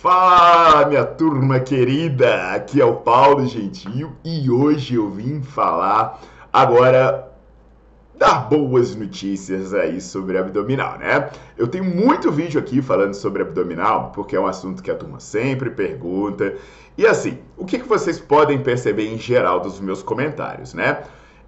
Fala, minha turma querida! Aqui é o Paulo Gentil e hoje eu vim falar agora dar boas notícias aí sobre abdominal, né? Eu tenho muito vídeo aqui falando sobre abdominal, porque é um assunto que a turma sempre pergunta. E assim, o que, que vocês podem perceber em geral dos meus comentários, né?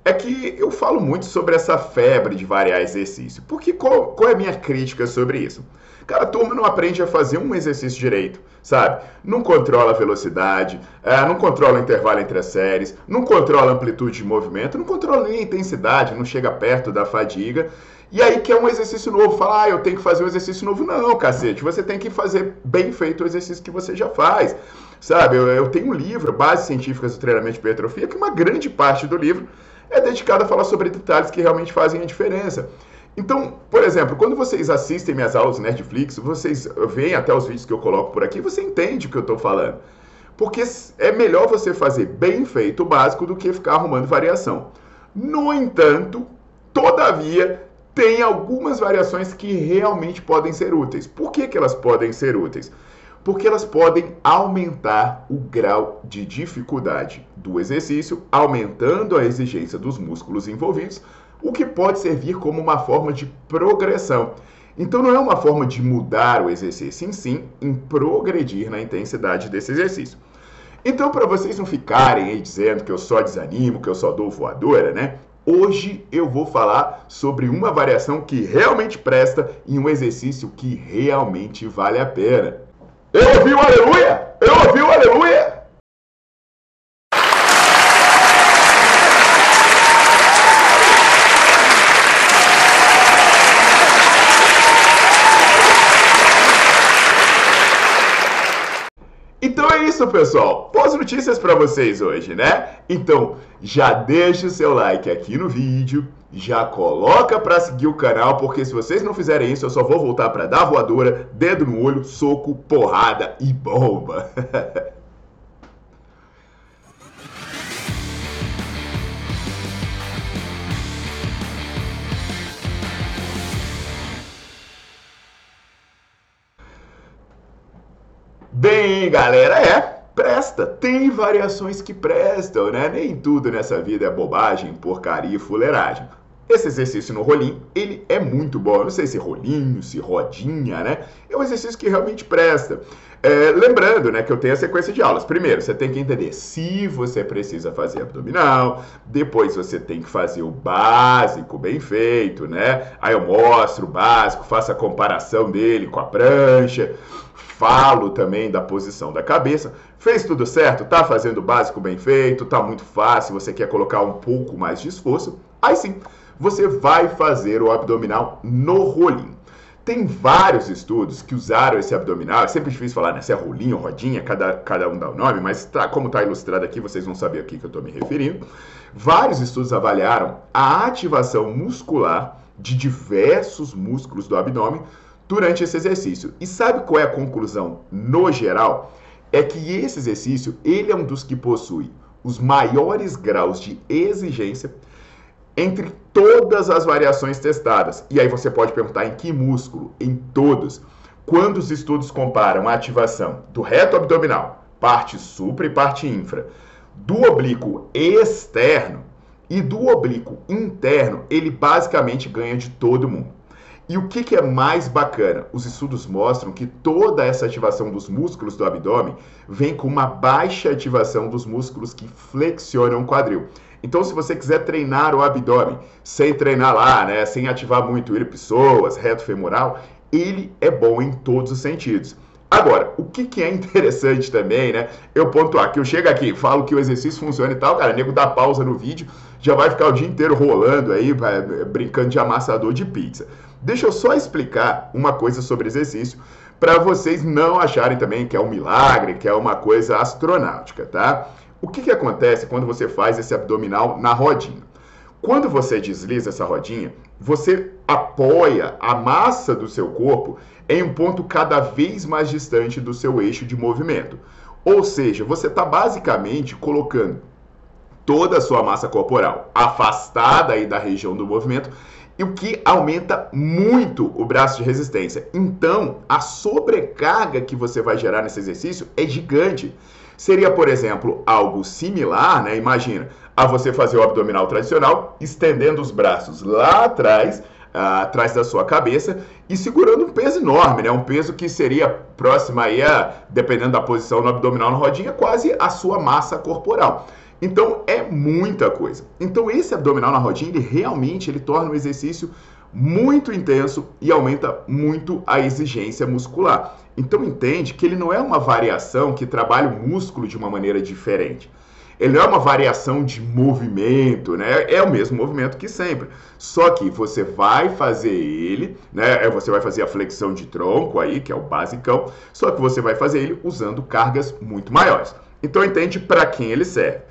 É que eu falo muito sobre essa febre de variar exercício. Porque qual, qual é a minha crítica sobre isso? Cara, a turma não aprende a fazer um exercício direito, sabe? Não controla a velocidade, é, não controla o intervalo entre as séries, não controla a amplitude de movimento, não controla nem a intensidade, não chega perto da fadiga. E aí quer um exercício novo, fala, ah, eu tenho que fazer um exercício novo. Não, cacete, você tem que fazer bem feito o exercício que você já faz. Sabe, eu, eu tenho um livro, Bases Científicas do Treinamento de Hipertrofia, que uma grande parte do livro é dedicada a falar sobre detalhes que realmente fazem a diferença. Então, por exemplo, quando vocês assistem minhas aulas no Netflix, vocês veem até os vídeos que eu coloco por aqui, você entende o que eu estou falando. Porque é melhor você fazer bem feito o básico do que ficar arrumando variação. No entanto, todavia, tem algumas variações que realmente podem ser úteis. Por que, que elas podem ser úteis? Porque elas podem aumentar o grau de dificuldade do exercício, aumentando a exigência dos músculos envolvidos, o que pode servir como uma forma de progressão. Então não é uma forma de mudar o exercício, em sim em progredir na intensidade desse exercício. Então, para vocês não ficarem aí dizendo que eu só desanimo, que eu só dou voadora, né? Hoje eu vou falar sobre uma variação que realmente presta em um exercício que realmente vale a pena. Eu ouvi o aleluia? Eu ouvi o aleluia? Então é isso, pessoal. Boas notícias para vocês hoje, né? Então, já deixa o seu like aqui no vídeo, já coloca para seguir o canal, porque se vocês não fizerem isso, eu só vou voltar para dar voadora, dedo no olho, soco, porrada e bomba. Bem, galera, é, presta. Tem variações que prestam, né? Nem tudo nessa vida é bobagem, porcaria e fuleiragem. Esse exercício no rolinho, ele é muito bom. não sei se rolinho, se rodinha, né? É um exercício que realmente presta. É, lembrando, né, que eu tenho a sequência de aulas. Primeiro, você tem que entender se você precisa fazer abdominal. Depois, você tem que fazer o básico bem feito, né? Aí eu mostro o básico, faço a comparação dele com a prancha falo também da posição da cabeça. Fez tudo certo? Tá fazendo o básico bem feito? Tá muito fácil? Você quer colocar um pouco mais de esforço? Aí sim, você vai fazer o abdominal no rolinho. Tem vários estudos que usaram esse abdominal. É sempre difícil falar né, se é rolinho rodinha, cada, cada um dá o um nome, mas tá, como está ilustrado aqui, vocês vão saber aqui que eu estou me referindo. Vários estudos avaliaram a ativação muscular de diversos músculos do abdômen durante esse exercício. E sabe qual é a conclusão no geral? É que esse exercício, ele é um dos que possui os maiores graus de exigência entre todas as variações testadas. E aí você pode perguntar em que músculo? Em todos. Quando os estudos comparam a ativação do reto abdominal, parte supra e parte infra, do oblíquo externo e do oblíquo interno, ele basicamente ganha de todo mundo. E o que, que, é mais bacana? Os estudos mostram que toda essa ativação dos músculos do abdômen vem com uma baixa ativação dos músculos que flexionam o quadril. Então, se você quiser treinar o abdômen sem treinar lá, né, sem ativar muito ele, pessoas, reto femoral, ele é bom em todos os sentidos. Agora, o que, que é interessante também, né? Eu pontuar que eu chego aqui, falo que o exercício funciona e tal, cara, nego dá pausa no vídeo, já vai ficar o dia inteiro rolando aí, vai, brincando de amassador de pizza. Deixa eu só explicar uma coisa sobre exercício para vocês não acharem também que é um milagre, que é uma coisa astronáutica, tá? O que, que acontece quando você faz esse abdominal na rodinha? Quando você desliza essa rodinha, você apoia a massa do seu corpo em um ponto cada vez mais distante do seu eixo de movimento. Ou seja, você está basicamente colocando toda a sua massa corporal afastada aí da região do movimento e o que aumenta muito o braço de resistência. Então, a sobrecarga que você vai gerar nesse exercício é gigante. Seria, por exemplo, algo similar, né? Imagina, a você fazer o abdominal tradicional, estendendo os braços lá atrás, uh, atrás da sua cabeça e segurando um peso enorme, né? Um peso que seria próximo aí a, dependendo da posição no abdominal na rodinha, quase a sua massa corporal. Então é muita coisa. Então esse abdominal na rodinha, ele realmente ele torna o exercício muito intenso e aumenta muito a exigência muscular. Então entende que ele não é uma variação que trabalha o músculo de uma maneira diferente. Ele não é uma variação de movimento, né? É o mesmo movimento que sempre. Só que você vai fazer ele, né? É, você vai fazer a flexão de tronco aí, que é o basicão, só que você vai fazer ele usando cargas muito maiores. Então entende para quem ele serve.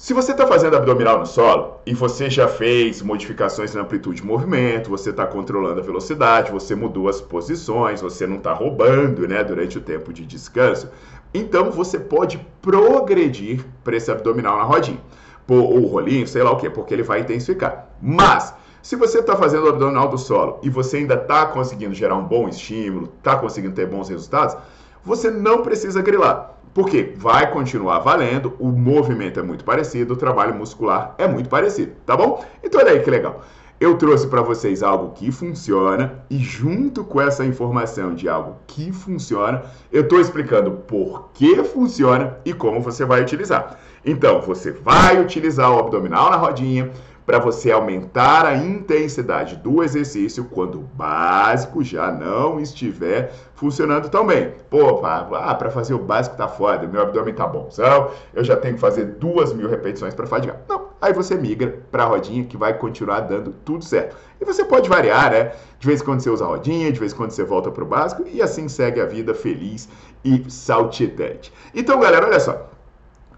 Se você está fazendo abdominal no solo e você já fez modificações na amplitude de movimento, você está controlando a velocidade, você mudou as posições, você não está roubando né, durante o tempo de descanso, então você pode progredir para esse abdominal na rodinha. Ou rolinho, sei lá o que, porque ele vai intensificar. Mas, se você está fazendo o abdominal do solo e você ainda está conseguindo gerar um bom estímulo, está conseguindo ter bons resultados, você não precisa grilar. Porque vai continuar valendo, o movimento é muito parecido, o trabalho muscular é muito parecido, tá bom? Então olha aí que legal. Eu trouxe para vocês algo que funciona e junto com essa informação de algo que funciona, eu estou explicando por que funciona e como você vai utilizar. Então, você vai utilizar o abdominal na rodinha, para você aumentar a intensidade do exercício quando o básico já não estiver funcionando tão bem. Pô, ah, para fazer o básico tá foda, meu abdômen tá bom, então eu já tenho que fazer duas mil repetições para fadigar. Não, aí você migra para a rodinha que vai continuar dando tudo certo. E você pode variar, né? De vez em quando você usa a rodinha, de vez em quando você volta para o básico e assim segue a vida feliz e saltitante. Então, galera, olha só.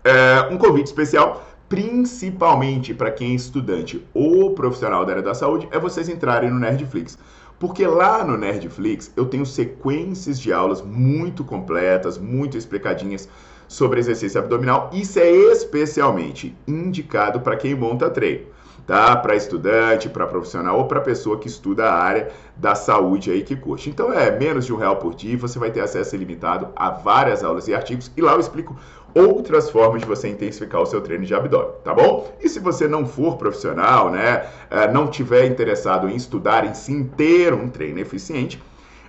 É, um convite especial principalmente para quem é estudante ou profissional da área da saúde, é vocês entrarem no Nerdflix. Porque lá no Nerdflix eu tenho sequências de aulas muito completas, muito explicadinhas sobre exercício abdominal. Isso é especialmente indicado para quem monta treino tá? Para estudante, para profissional ou para pessoa que estuda a área da saúde aí que curte. Então é menos de um real por dia, você vai ter acesso ilimitado a várias aulas e artigos e lá eu explico outras formas de você intensificar o seu treino de abdômen, tá bom? E se você não for profissional, né, é, não tiver interessado em estudar em sim ter um treino eficiente,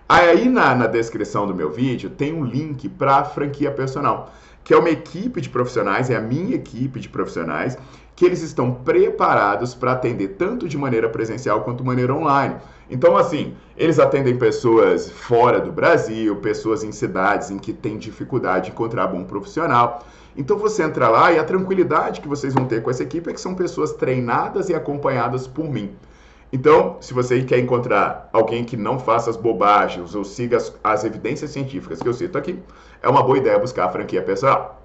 aí na, na descrição do meu vídeo tem um link para a franquia personal, que é uma equipe de profissionais, é a minha equipe de profissionais que eles estão preparados para atender tanto de maneira presencial quanto de maneira online. Então, assim, eles atendem pessoas fora do Brasil, pessoas em cidades em que tem dificuldade de encontrar bom profissional. Então, você entra lá e a tranquilidade que vocês vão ter com essa equipe é que são pessoas treinadas e acompanhadas por mim. Então, se você quer encontrar alguém que não faça as bobagens ou siga as, as evidências científicas que eu cito aqui, é uma boa ideia buscar a franquia pessoal.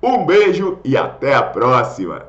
Um beijo e até a próxima!